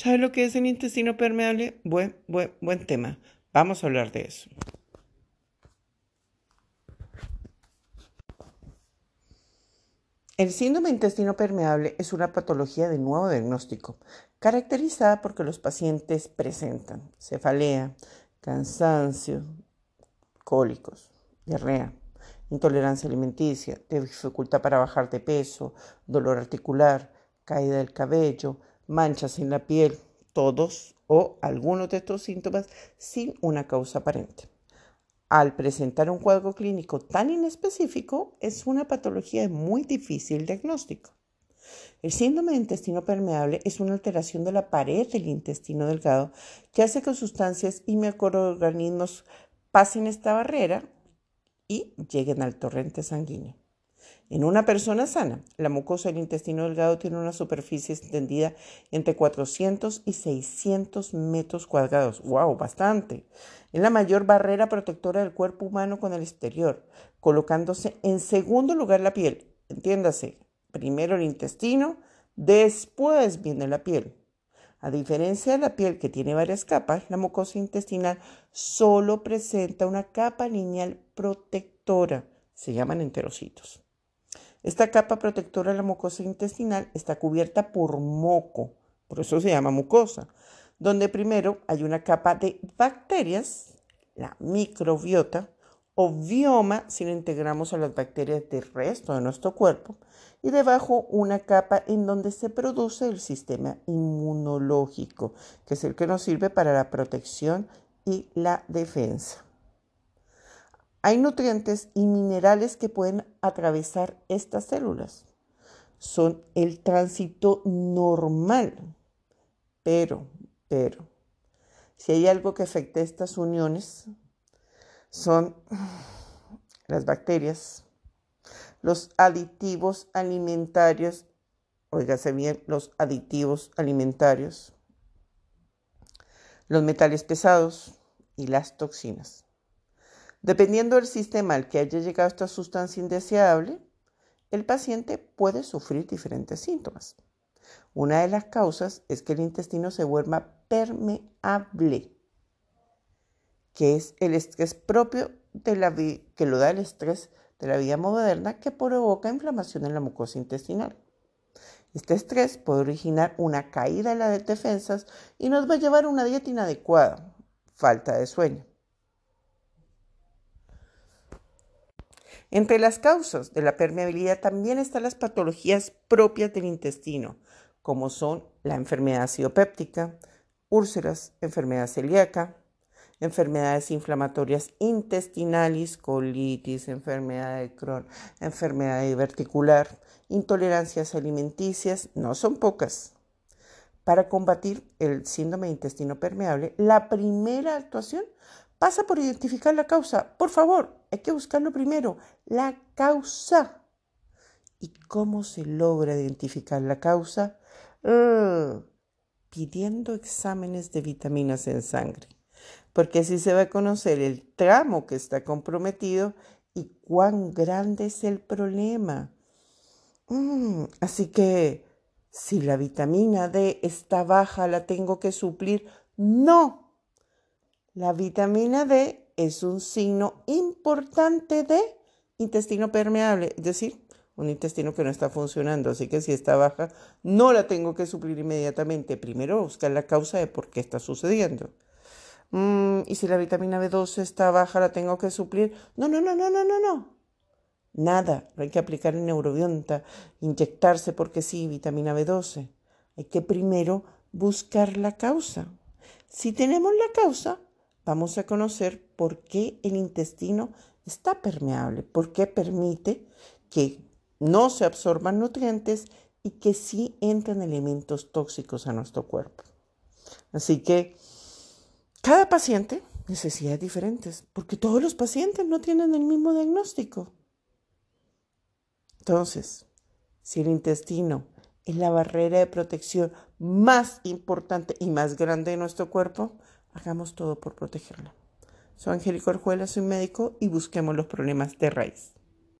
¿Sabes lo que es el intestino permeable? Buen, buen, buen tema. Vamos a hablar de eso. El síndrome intestino permeable es una patología de nuevo diagnóstico, caracterizada porque los pacientes presentan cefalea, cansancio, cólicos, diarrea, intolerancia alimenticia, dificultad para bajar de peso, dolor articular, caída del cabello, manchas en la piel, todos o algunos de estos síntomas sin una causa aparente. Al presentar un cuadro clínico tan inespecífico, es una patología de muy difícil diagnóstico. El síndrome de intestino permeable es una alteración de la pared del intestino delgado que hace que sustancias y microorganismos pasen esta barrera y lleguen al torrente sanguíneo. En una persona sana, la mucosa del intestino delgado tiene una superficie extendida entre 400 y 600 metros cuadrados. ¡Wow! Bastante. Es la mayor barrera protectora del cuerpo humano con el exterior, colocándose en segundo lugar la piel. Entiéndase, primero el intestino, después viene la piel. A diferencia de la piel que tiene varias capas, la mucosa intestinal solo presenta una capa lineal protectora. Se llaman enterocitos. Esta capa protectora de la mucosa intestinal está cubierta por moco, por eso se llama mucosa, donde primero hay una capa de bacterias, la microbiota, o bioma si lo integramos a las bacterias del resto de nuestro cuerpo, y debajo una capa en donde se produce el sistema inmunológico, que es el que nos sirve para la protección y la defensa. Hay nutrientes y minerales que pueden atravesar estas células. Son el tránsito normal. Pero, pero, si hay algo que afecta estas uniones, son las bacterias, los aditivos alimentarios, oígase bien, los aditivos alimentarios, los metales pesados y las toxinas. Dependiendo del sistema al que haya llegado esta sustancia indeseable, el paciente puede sufrir diferentes síntomas. Una de las causas es que el intestino se vuelva permeable, que es el estrés propio de la que lo da el estrés de la vida moderna que provoca inflamación en la mucosa intestinal. Este estrés puede originar una caída en las defensas y nos va a llevar a una dieta inadecuada, falta de sueño. Entre las causas de la permeabilidad también están las patologías propias del intestino, como son la enfermedad acidopéptica, úlceras, enfermedad celíaca, enfermedades inflamatorias intestinales, colitis, enfermedad de Crohn, enfermedad diverticular, intolerancias alimenticias, no son pocas. Para combatir el síndrome de intestino permeable, la primera actuación pasa por identificar la causa. Por favor, hay que buscarlo primero, la causa. ¿Y cómo se logra identificar la causa? Uh, pidiendo exámenes de vitaminas en sangre, porque así se va a conocer el tramo que está comprometido y cuán grande es el problema. Mm, así que si la vitamina D está baja, ¿la tengo que suplir? No, la vitamina D es un signo importante de intestino permeable, es decir, un intestino que no está funcionando, así que si está baja, no la tengo que suplir inmediatamente. Primero buscar la causa de por qué está sucediendo. Mm, y si la vitamina B12 está baja, la tengo que suplir. No, no, no, no, no, no, no. Nada, no hay que aplicar en neurobionta, inyectarse porque sí, vitamina B12. Hay que primero buscar la causa. Si tenemos la causa, vamos a conocer por qué el intestino está permeable, por qué permite que no se absorban nutrientes y que sí entren elementos tóxicos a nuestro cuerpo. Así que cada paciente necesidades diferentes, porque todos los pacientes no tienen el mismo diagnóstico. Entonces, si el intestino es la barrera de protección más importante y más grande de nuestro cuerpo, Hagamos todo por protegerla. Soy Angélica Orjuela, soy médico y busquemos los problemas de raíz.